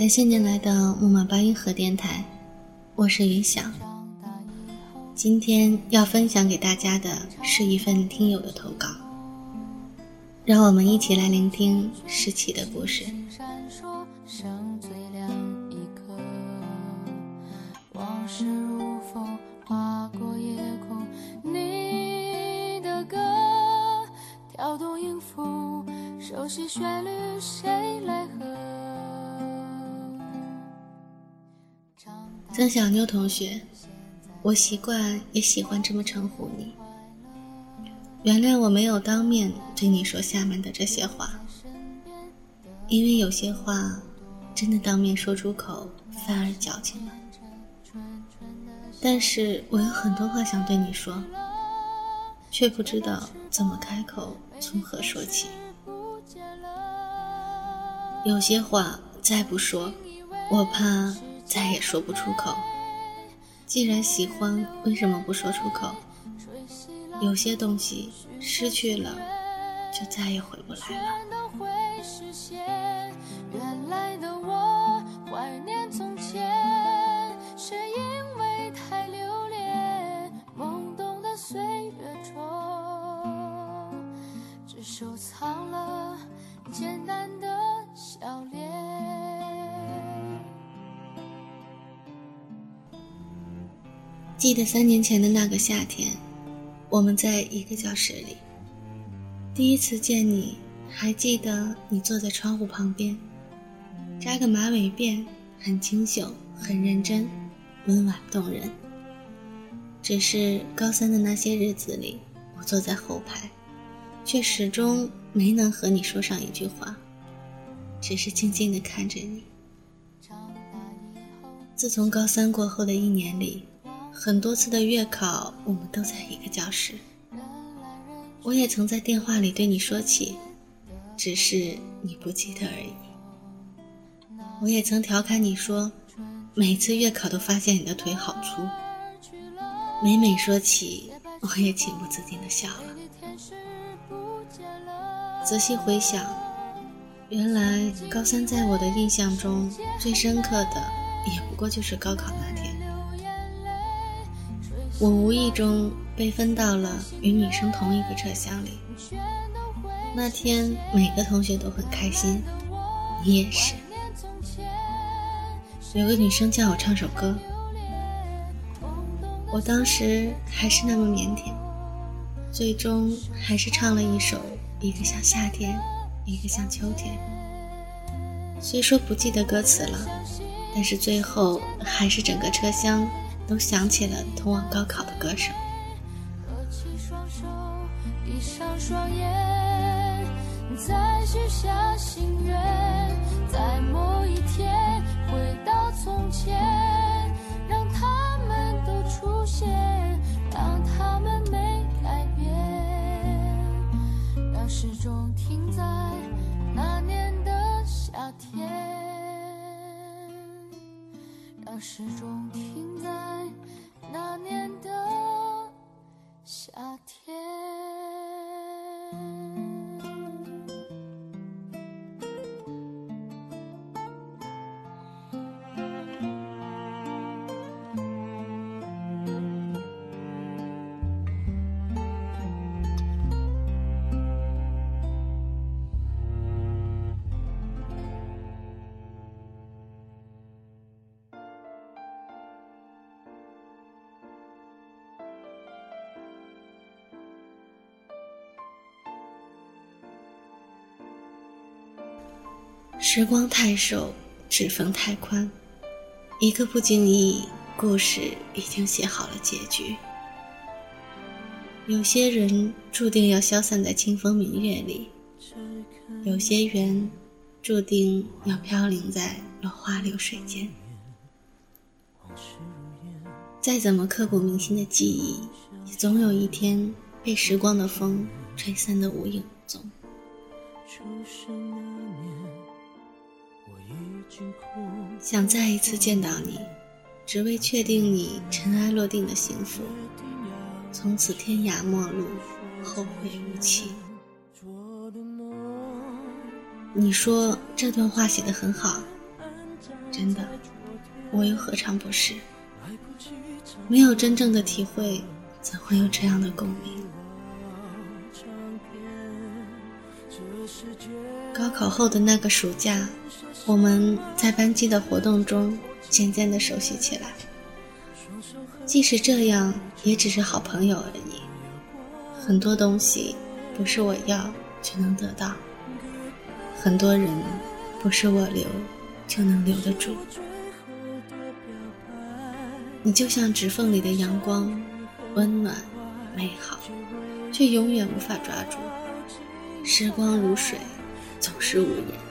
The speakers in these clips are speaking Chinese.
感谢您来到木马八音盒电台，我是云想。今天要分享给大家的是一份听友的投稿，让我们一起来聆听诗琪的故事。熟悉旋律，谁来和曾小妞同学，我习惯也喜欢这么称呼你。原谅我没有当面对你说下面的这些话，因为有些话真的当面说出口反而矫情了。但是我有很多话想对你说，却不知道怎么开口，从何说起。有些话再不说，我怕再也说不出口。既然喜欢，为什么不说出口？有些东西失去了，就再也回不来了。原来的我怀念从前，是因为太留恋懵懂的岁月中，只收藏了简单的笑脸。记得三年前的那个夏天，我们在一个教室里。第一次见你，还记得你坐在窗户旁边，扎个马尾辫，很清秀，很认真，温婉动人。只是高三的那些日子里，我坐在后排，却始终没能和你说上一句话。只是静静地看着你。自从高三过后的一年里，很多次的月考，我们都在一个教室。我也曾在电话里对你说起，只是你不记得而已。我也曾调侃你说，每次月考都发现你的腿好粗。每每说起，我也情不自禁的笑了。仔细回想。原来高三在我的印象中最深刻的，也不过就是高考那天。我无意中被分到了与女生同一个车厢里。那天每个同学都很开心，你也是。有个女生叫我唱首歌，我当时还是那么腼腆，最终还是唱了一首《一个像夏天》。一个像秋天，虽说不记得歌词了，但是最后还是整个车厢都响起了通往高考的歌声。合起双手，闭上双眼，再许下心愿，在某一天回到从前，让他们都出现，让他们没改变，让时钟停在那年的夏天。让时钟停在那年的时光太瘦，指缝太宽，一个不经意，故事已经写好了结局。有些人注定要消散在清风明月里，有些缘注定要飘零在落花流水间。再怎么刻骨铭心的记忆，也总有一天被时光的风吹散的无影无踪。想再一次见到你，只为确定你尘埃落定的幸福。从此天涯陌路，后会无期。你说这段话写得很好，真的，我又何尝不是？没有真正的体会，怎会有这样的共鸣？高考后的那个暑假，我们在班级的活动中渐渐的熟悉起来。即使这样，也只是好朋友而已。很多东西不是我要就能得到，很多人不是我留就能留得住。你就像指缝里的阳光，温暖、美好，却永远无法抓住。时光如水，总是无言。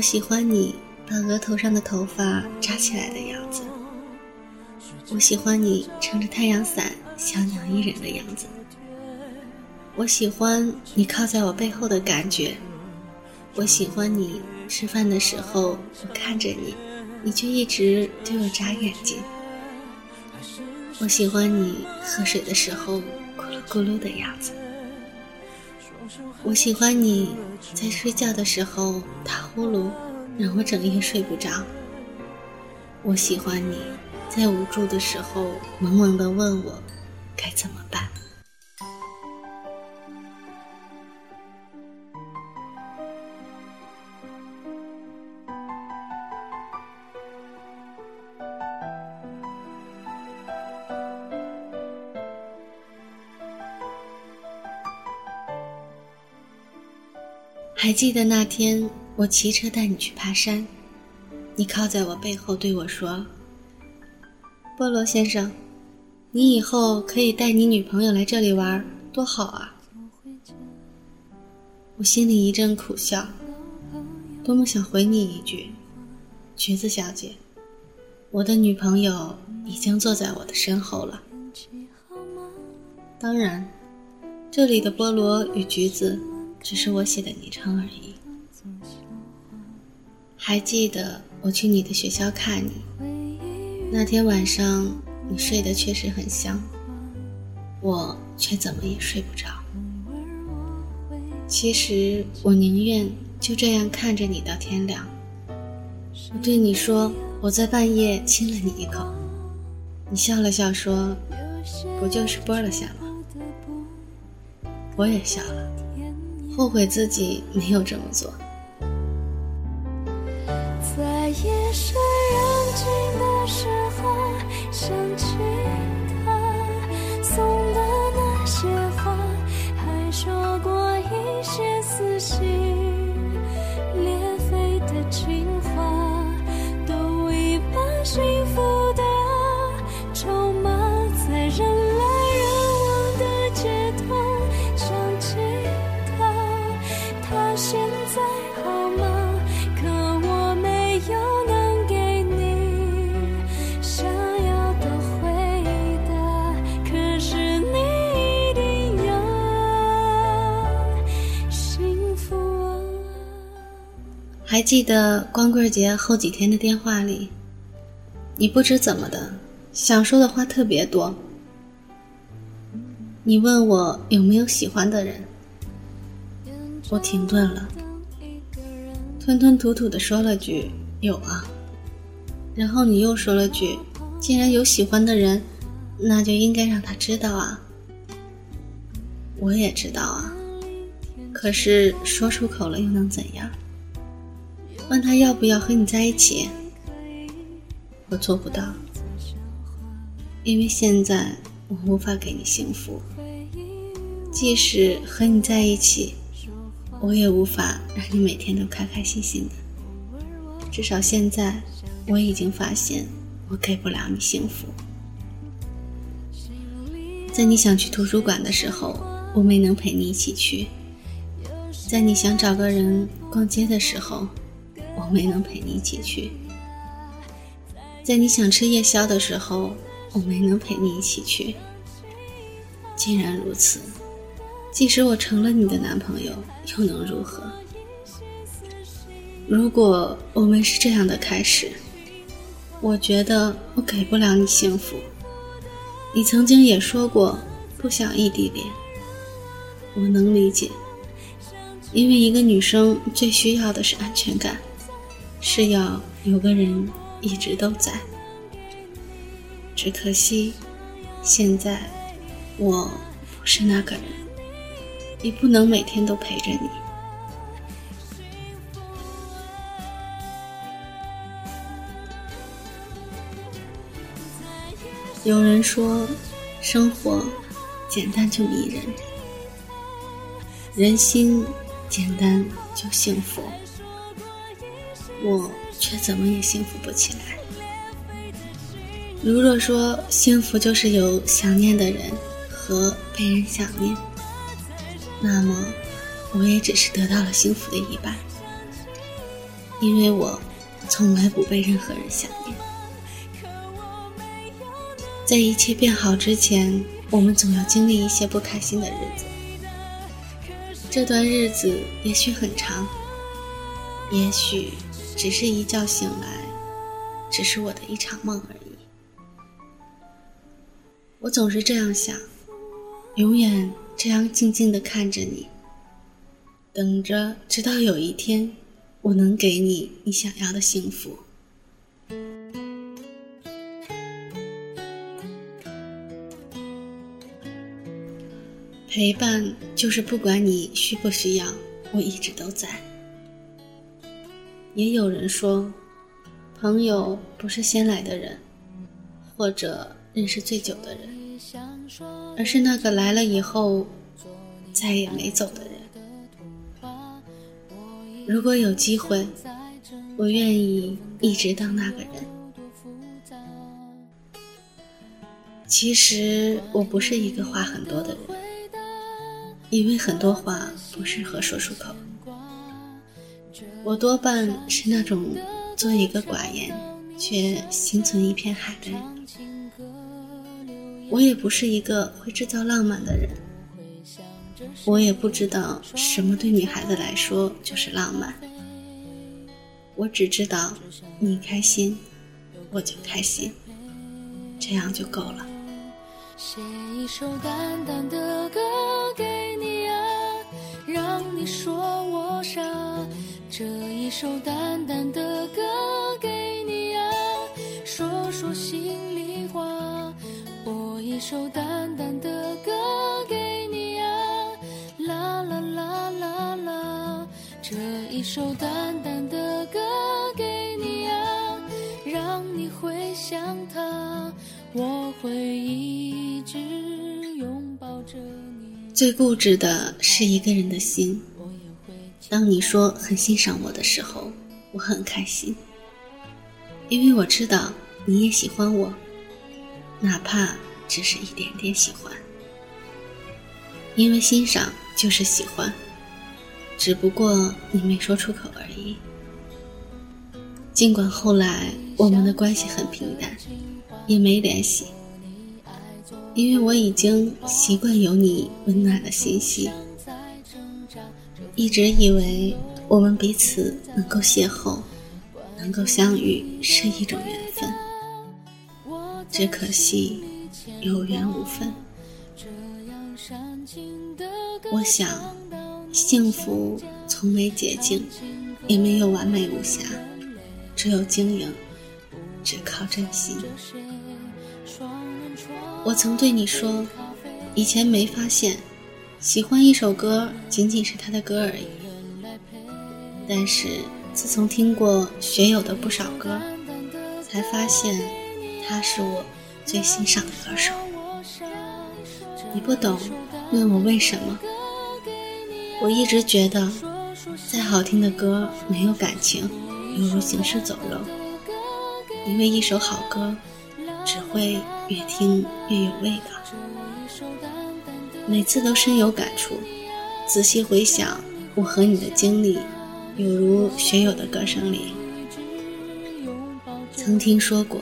我喜欢你把额头上的头发扎起来的样子，我喜欢你撑着太阳伞小鸟依人的样子，我喜欢你靠在我背后的感觉，我喜欢你吃饭的时候我看着你，你却一直对我眨眼睛，我喜欢你喝水的时候咕噜咕噜的样子。我喜欢你在睡觉的时候打呼噜，让我整夜睡不着。我喜欢你在无助的时候萌萌的问我该怎么办。还记得那天我骑车带你去爬山，你靠在我背后对我说：“菠萝先生，你以后可以带你女朋友来这里玩，多好啊！”我心里一阵苦笑，多么想回你一句：“橘子小姐，我的女朋友已经坐在我的身后了。”当然，这里的菠萝与橘子。只是我写的昵称而已。还记得我去你的学校看你，那天晚上你睡得确实很香，我却怎么也睡不着。其实我宁愿就这样看着你到天亮。我对你说我在半夜亲了你一口，你笑了笑说：“不就是啵了下吗？”我也笑了。后悔自己没有这么做。在夜深人静的时候，想起他送的那些花，还说过一些撕心还记得光棍节后几天的电话里，你不知怎么的想说的话特别多。你问我有没有喜欢的人，我停顿了，吞吞吐吐的说了句有啊，然后你又说了句，既然有喜欢的人，那就应该让他知道啊。我也知道啊，可是说出口了又能怎样？问他要不要和你在一起，我做不到，因为现在我无法给你幸福。即使和你在一起，我也无法让你每天都开开心心的。至少现在，我已经发现我给不了你幸福。在你想去图书馆的时候，我没能陪你一起去；在你想找个人逛街的时候，没能陪你一起去，在你想吃夜宵的时候，我没能陪你一起去。既然如此，即使我成了你的男朋友，又能如何？如果我们是这样的开始，我觉得我给不了你幸福。你曾经也说过不想异地恋，我能理解，因为一个女生最需要的是安全感，是要有个人一直都在。只可惜，现在我不是那个人，也不能每天都陪着你。有人说，生活简单就迷人，人心简单就幸福。我却怎么也幸福不起来。如若说幸福就是有想念的人和被人想念，那么我也只是得到了幸福的一半，因为我从来不被任何人想念。在一切变好之前，我们总要经历一些不开心的日子。这段日子也许很长，也许只是一觉醒来，只是我的一场梦而已。我总是这样想，永远这样静静的看着你，等着，直到有一天，我能给你你想要的幸福。陪伴就是不管你需不需要，我一直都在。也有人说，朋友不是先来的人，或者认识最久的人，而是那个来了以后再也没走的人。如果有机会，我愿意一直当那个人。其实我不是一个话很多的人。因为很多话不适合说出口，我多半是那种做一个寡言却心存一片海的人。我也不是一个会制造浪漫的人，我也不知道什么对女孩子来说就是浪漫。我只知道你开心，我就开心，这样就够了。写一首淡淡的歌给你啊，让你说我傻。这一首淡淡的歌给你啊，说说心里话。播一首淡淡的歌给你啊，啦啦啦啦啦。这一首淡淡的歌给你啊，让你回想他，我会一直拥抱着你。最固执的是一个人的心。当你说很欣赏我的时候，我很开心，因为我知道你也喜欢我，哪怕只是一点点喜欢。因为欣赏就是喜欢，只不过你没说出口而已。尽管后来我们的关系很平淡，也没联系。因为我已经习惯有你温暖的信息，一直以为我们彼此能够邂逅，能够相遇是一种缘分，只可惜有缘无分。我想，幸福从没捷径，也没有完美无瑕，只有经营，只靠真心。我曾对你说，以前没发现，喜欢一首歌仅仅是他的歌而已。但是自从听过学友的不少歌，才发现他是我最欣赏的歌手。你不懂，问我为什么？我一直觉得，再好听的歌没有感情，犹如行尸走肉。因为一首好歌。只会越听越有味道，每次都深有感触。仔细回想我和你的经历，有如学友的歌声里曾听说过：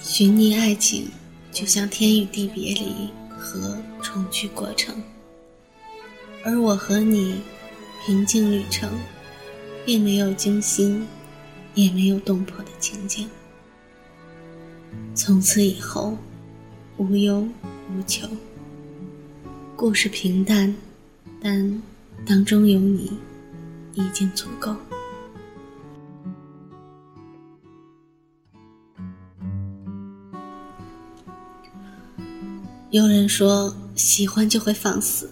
寻觅爱情，就像天与地别离和重聚过程。而我和你平静旅程，并没有惊心，也没有动魄的情景。从此以后，无忧无求。故事平淡，但当中有你，已经足够。有人说，喜欢就会放肆，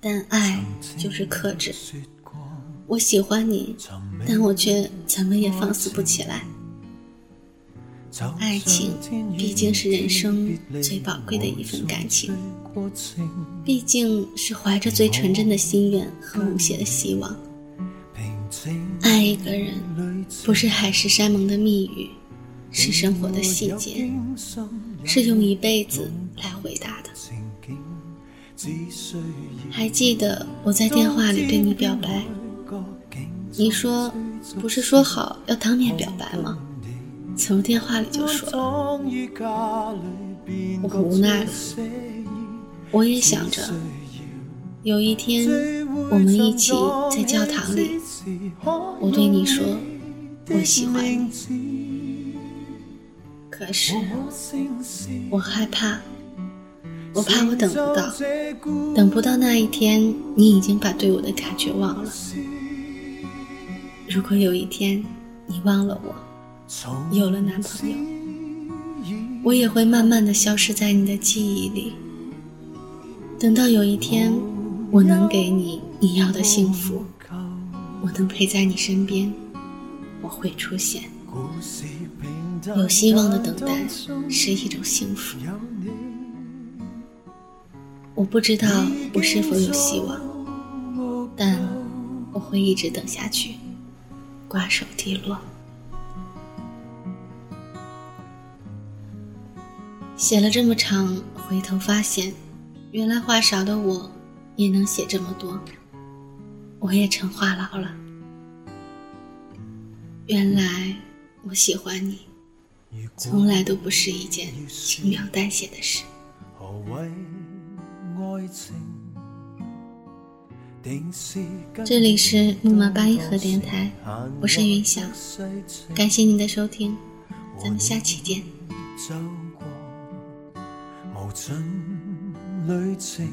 但爱就是克制。我喜欢你，但我却怎么也放肆不起来。爱情毕竟是人生最宝贵的一份感情，毕竟是怀着最纯真的心愿和无邪的希望。爱一个人，不是海誓山盟的蜜语，是生活的细节，是用一辈子来回答的。还记得我在电话里对你表白，你说不是说好要当面表白吗？从电话里就说了，我无奈了。我也想着，有一天我们一起在教堂里，我对你说我喜欢你。可是我害怕，我怕我等不到，等不到那一天，你已经把对我的感觉忘了。如果有一天你忘了我。有了男朋友，我也会慢慢的消失在你的记忆里。等到有一天，我能给你你要的幸福，我能陪在你身边，我会出现。有希望的等待是一种幸福。我不知道我是否有希望，但我会一直等下去，瓜熟蒂落。写了这么长，回头发现，原来话少的我，也能写这么多。我也成话痨了。原来我喜欢你，从来都不是一件轻描淡写的事。这里是木马八音盒电台，我是云翔，感谢您的收听，咱们下期见。旅程，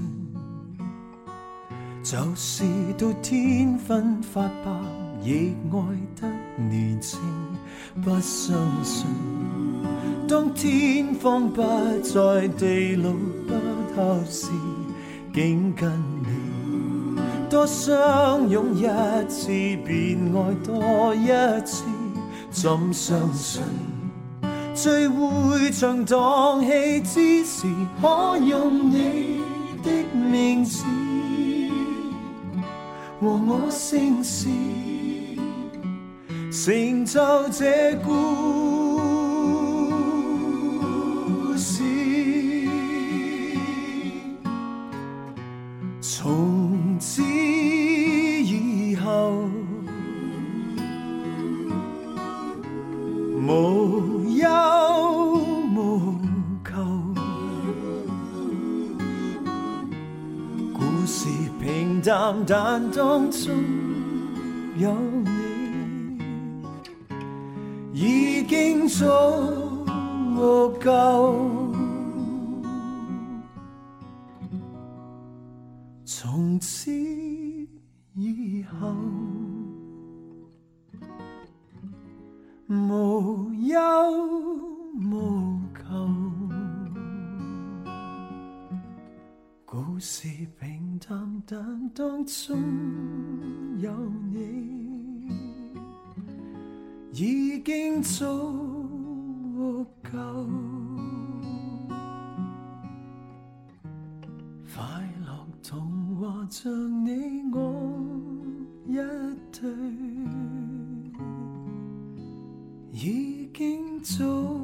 就是到天昏发白，亦爱得年轻。不相信，当天荒不再，地老不透时，竟跟你多相拥一次，便爱多一次，怎相信？聚会像荡气之时，可用你的名字和我姓氏，成就这故事心中有你，已经足够。从此以后。无忧淡淡，当中有你，已经足够。快乐童话像你我一对。已经足。